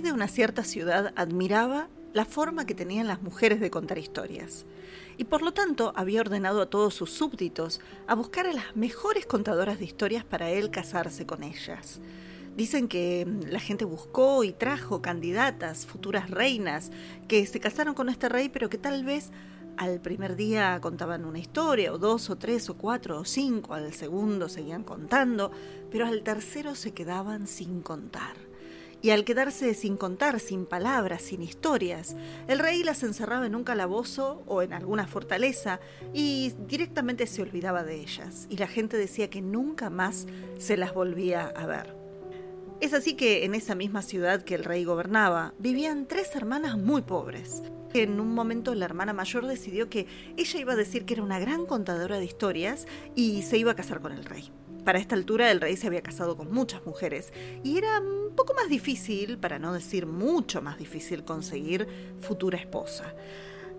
De una cierta ciudad admiraba la forma que tenían las mujeres de contar historias, y por lo tanto había ordenado a todos sus súbditos a buscar a las mejores contadoras de historias para él casarse con ellas. Dicen que mm, la gente buscó y trajo candidatas, futuras reinas, que se casaron con este rey, pero que tal vez al primer día contaban una historia, o dos, o tres, o cuatro, o cinco, al segundo seguían contando, pero al tercero se quedaban sin contar y al quedarse sin contar, sin palabras, sin historias, el rey las encerraba en un calabozo o en alguna fortaleza y directamente se olvidaba de ellas, y la gente decía que nunca más se las volvía a ver. Es así que en esa misma ciudad que el rey gobernaba vivían tres hermanas muy pobres. En un momento la hermana mayor decidió que ella iba a decir que era una gran contadora de historias y se iba a casar con el rey. Para esta altura el rey se había casado con muchas mujeres y era un poco más difícil, para no decir mucho más difícil, conseguir futura esposa.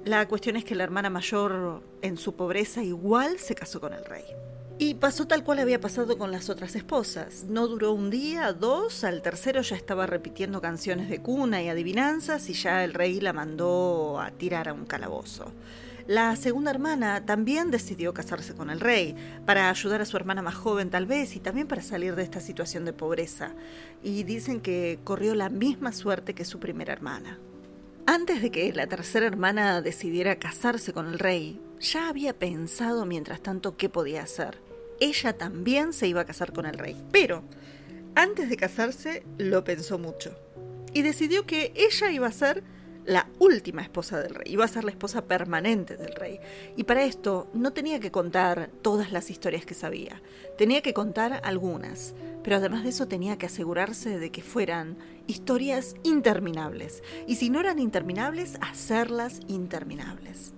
La cuestión es que la hermana mayor, en su pobreza, igual se casó con el rey. Y pasó tal cual había pasado con las otras esposas. No duró un día, dos, al tercero ya estaba repitiendo canciones de cuna y adivinanzas y ya el rey la mandó a tirar a un calabozo. La segunda hermana también decidió casarse con el rey, para ayudar a su hermana más joven tal vez y también para salir de esta situación de pobreza. Y dicen que corrió la misma suerte que su primera hermana. Antes de que la tercera hermana decidiera casarse con el rey, ya había pensado mientras tanto qué podía hacer. Ella también se iba a casar con el rey, pero antes de casarse lo pensó mucho y decidió que ella iba a ser la última esposa del rey, iba a ser la esposa permanente del rey. Y para esto no tenía que contar todas las historias que sabía, tenía que contar algunas, pero además de eso tenía que asegurarse de que fueran historias interminables, y si no eran interminables, hacerlas interminables.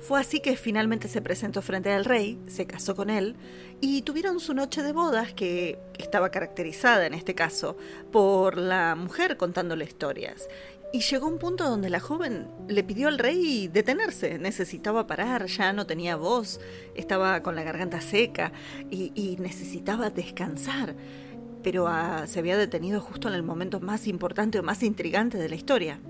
Fue así que finalmente se presentó frente al rey, se casó con él y tuvieron su noche de bodas que estaba caracterizada en este caso por la mujer contándole historias. Y llegó un punto donde la joven le pidió al rey detenerse, necesitaba parar, ya no tenía voz, estaba con la garganta seca y, necesitaba descansar, pero ah, se había detenido justo en el momento más importante o más intrigante de la historia.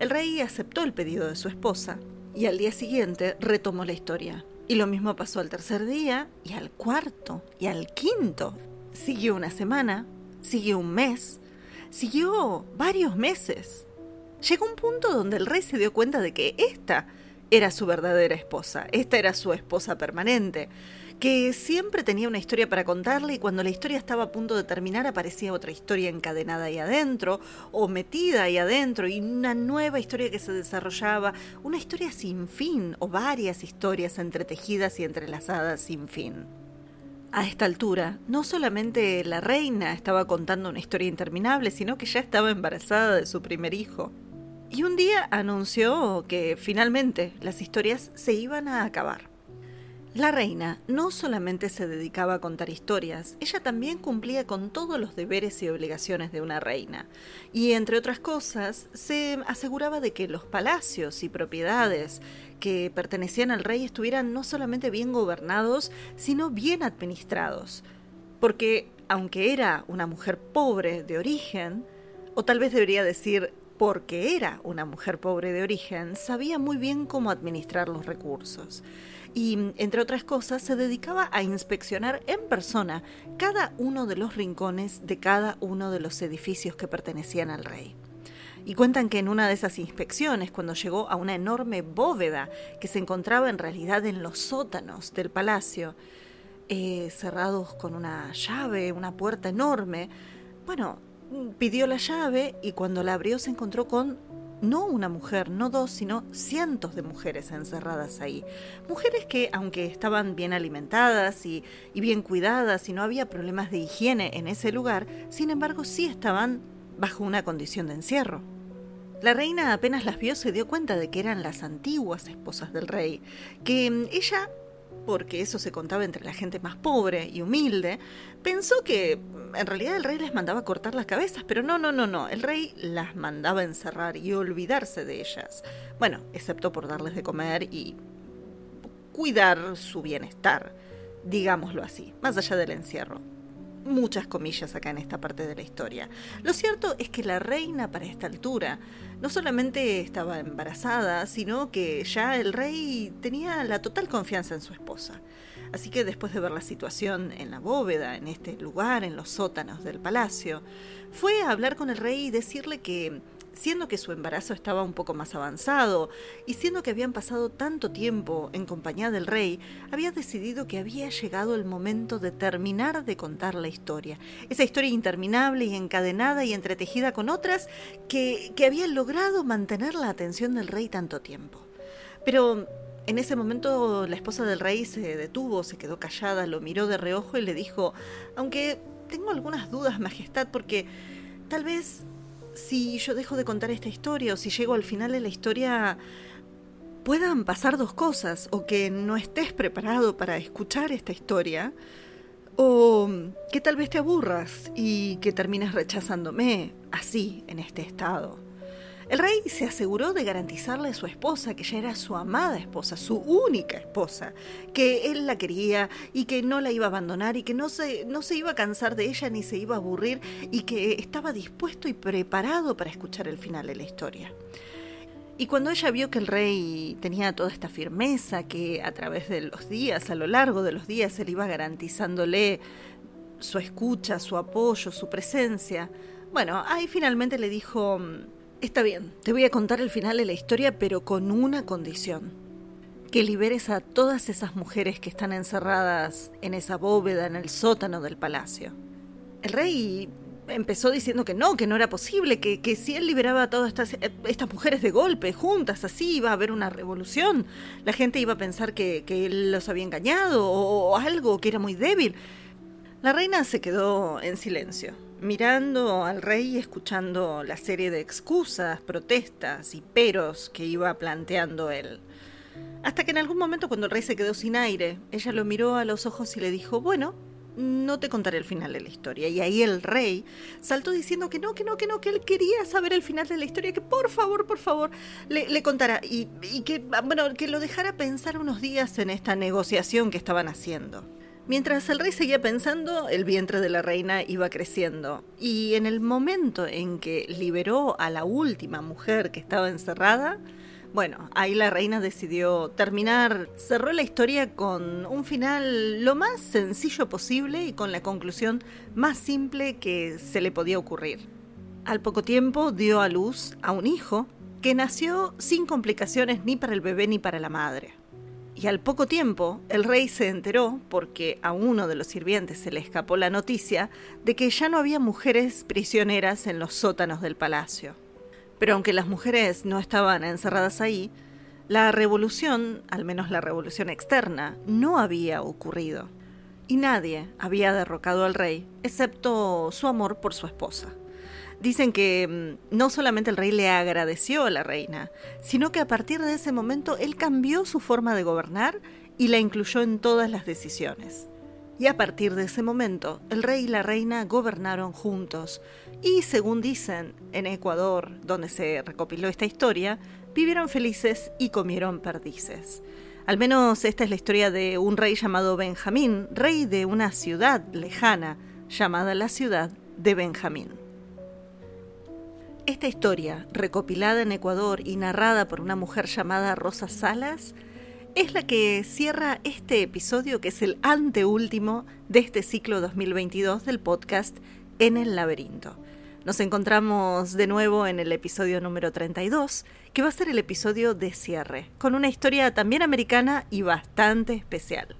El rey aceptó el pedido de su esposa y al día siguiente retomó la historia. Y lo mismo pasó al tercer día y al cuarto y al quinto. Siguió una semana, siguió un mes, siguió varios meses. Llegó un punto donde el rey se dio cuenta de que esta era su verdadera esposa, esta era su esposa permanente, que siempre tenía una historia para contarle y cuando la historia estaba a punto de terminar aparecía otra historia encadenada ahí adentro o metida ahí adentro y una nueva historia que se desarrollaba, una historia sin fin o varias historias entretejidas y entrelazadas sin fin. A esta altura, no solamente la reina estaba contando una historia interminable, sino que ya estaba embarazada de su primer hijo. Y un día anunció que finalmente las historias se iban a acabar. La reina no solamente se dedicaba a contar historias, ella también cumplía con todos los deberes y obligaciones de una reina. Y entre otras cosas, se aseguraba de que los palacios y propiedades que pertenecían al rey estuvieran no solamente bien gobernados, sino bien administrados. Porque, aunque era una mujer pobre de origen, o tal vez debería decir porque era una mujer pobre de origen, sabía muy bien cómo administrar los recursos. Y, entre otras cosas, se dedicaba a inspeccionar en persona cada uno de los rincones de cada uno de los edificios que pertenecían al rey. Y cuentan que en una de esas inspecciones, cuando llegó a una enorme bóveda que se encontraba en realidad en los sótanos del palacio, eh, cerrados con una llave, una puerta enorme, bueno, pidió la llave y cuando la abrió se encontró con no una mujer, no dos, sino cientos de mujeres encerradas ahí. Mujeres que, aunque estaban bien alimentadas y, bien cuidadas y no había problemas de higiene en ese lugar, sin embargo sí estaban bajo una condición de encierro. La reina apenas las vio se dio cuenta de que eran las antiguas esposas del rey, que mm, ella, porque eso se contaba entre la gente más pobre y humilde, pensó que mm, en realidad el rey les mandaba cortar las cabezas, pero no, no, no, no, el rey las mandaba encerrar y olvidarse de ellas. Bueno, excepto por darles de comer y cuidar su bienestar, digámoslo así, más allá del encierro muchas comillas acá en esta parte de la historia. Lo cierto es que la reina para esta altura no solamente estaba embarazada, sino que ya el rey tenía la total confianza en su esposa. Así que después de ver la situación en la bóveda, en este lugar, en los sótanos del palacio, fue a hablar con el rey y decirle que siendo que su embarazo estaba un poco más avanzado y siendo que habían pasado tanto tiempo en compañía del rey, había decidido que había llegado el momento de terminar de contar la historia. Esa historia interminable y encadenada y entretejida con otras que, que habían logrado mantener la atención del rey tanto tiempo. Pero en ese momento la esposa del rey se detuvo, se quedó callada, lo miró de reojo y le dijo, aunque tengo algunas dudas, Majestad, porque tal vez si yo dejo de contar esta historia o si llego al final de la historia, puedan pasar dos cosas, o que no estés preparado para escuchar esta historia, o que tal vez te aburras y que termines rechazándome así, en este estado. El rey se aseguró de garantizarle a su esposa que ya era su amada esposa, su única esposa, que él la quería y que no la iba a abandonar y que no se, no se iba a cansar de ella ni se iba a aburrir y que estaba dispuesto y preparado para escuchar el final de la historia. Y cuando ella vio que el rey tenía toda esta firmeza, que a través de los días, a lo largo de los días, él iba garantizándole su escucha, su apoyo, su presencia, bueno, ahí finalmente le dijo, Está bien, te voy a contar el final de la historia, pero con una condición. Que liberes a todas esas mujeres que están encerradas en esa bóveda, en el sótano del palacio. El rey empezó diciendo que no, que no era posible, que, que si él liberaba a todas estas, eh, estas, mujeres de golpe, juntas, así, iba a haber una revolución. La gente iba a pensar que, que él los había engañado o, o algo, que era muy débil. La reina se quedó en silencio mirando al rey y escuchando la serie de excusas, protestas y peros que iba planteando él. Hasta que en algún momento cuando el rey se quedó sin aire, ella lo miró a los ojos y le dijo, bueno, no te contaré el final de la historia. Y ahí el rey saltó diciendo que no, que no, que no, que él quería saber el final de la historia, que por favor, por favor, le, contara. Y, y que, bueno, que lo dejara pensar unos días en esta negociación que estaban haciendo. Mientras el rey seguía pensando, el vientre de la reina iba creciendo, y en el momento en que liberó a la última mujer que estaba encerrada, bueno, ahí la reina decidió terminar, cerró la historia con un final lo más sencillo posible y con la conclusión más simple que se le podía ocurrir. Al poco tiempo dio a luz a un hijo que nació sin complicaciones ni para el bebé ni para la madre. Y al poco tiempo, el rey se enteró, porque a uno de los sirvientes se le escapó la noticia, de que ya no había mujeres prisioneras en los sótanos del palacio. Pero aunque las mujeres no estaban encerradas ahí, la revolución, al menos la revolución externa, no había ocurrido. Y nadie había derrocado al rey, excepto su amor por su esposa. Dicen que mm, no solamente el rey le agradeció a la reina, sino que a partir de ese momento él cambió su forma de gobernar y la incluyó en todas las decisiones. Y a partir de ese momento, el rey y la reina gobernaron juntos y, según dicen, en Ecuador, donde se recopiló esta historia, vivieron felices y comieron perdices. Al menos esta es la historia de un rey llamado Benjamín, rey de una ciudad lejana llamada la ciudad de Benjamín. Esta historia, recopilada en Ecuador y narrada por una mujer llamada Rosa Salas, es la que cierra este episodio que es el anteúltimo de este ciclo 2022 del podcast En el laberinto. Nos encontramos de nuevo en el episodio número 32, que va a ser el episodio de cierre, con una historia también americana y bastante especial.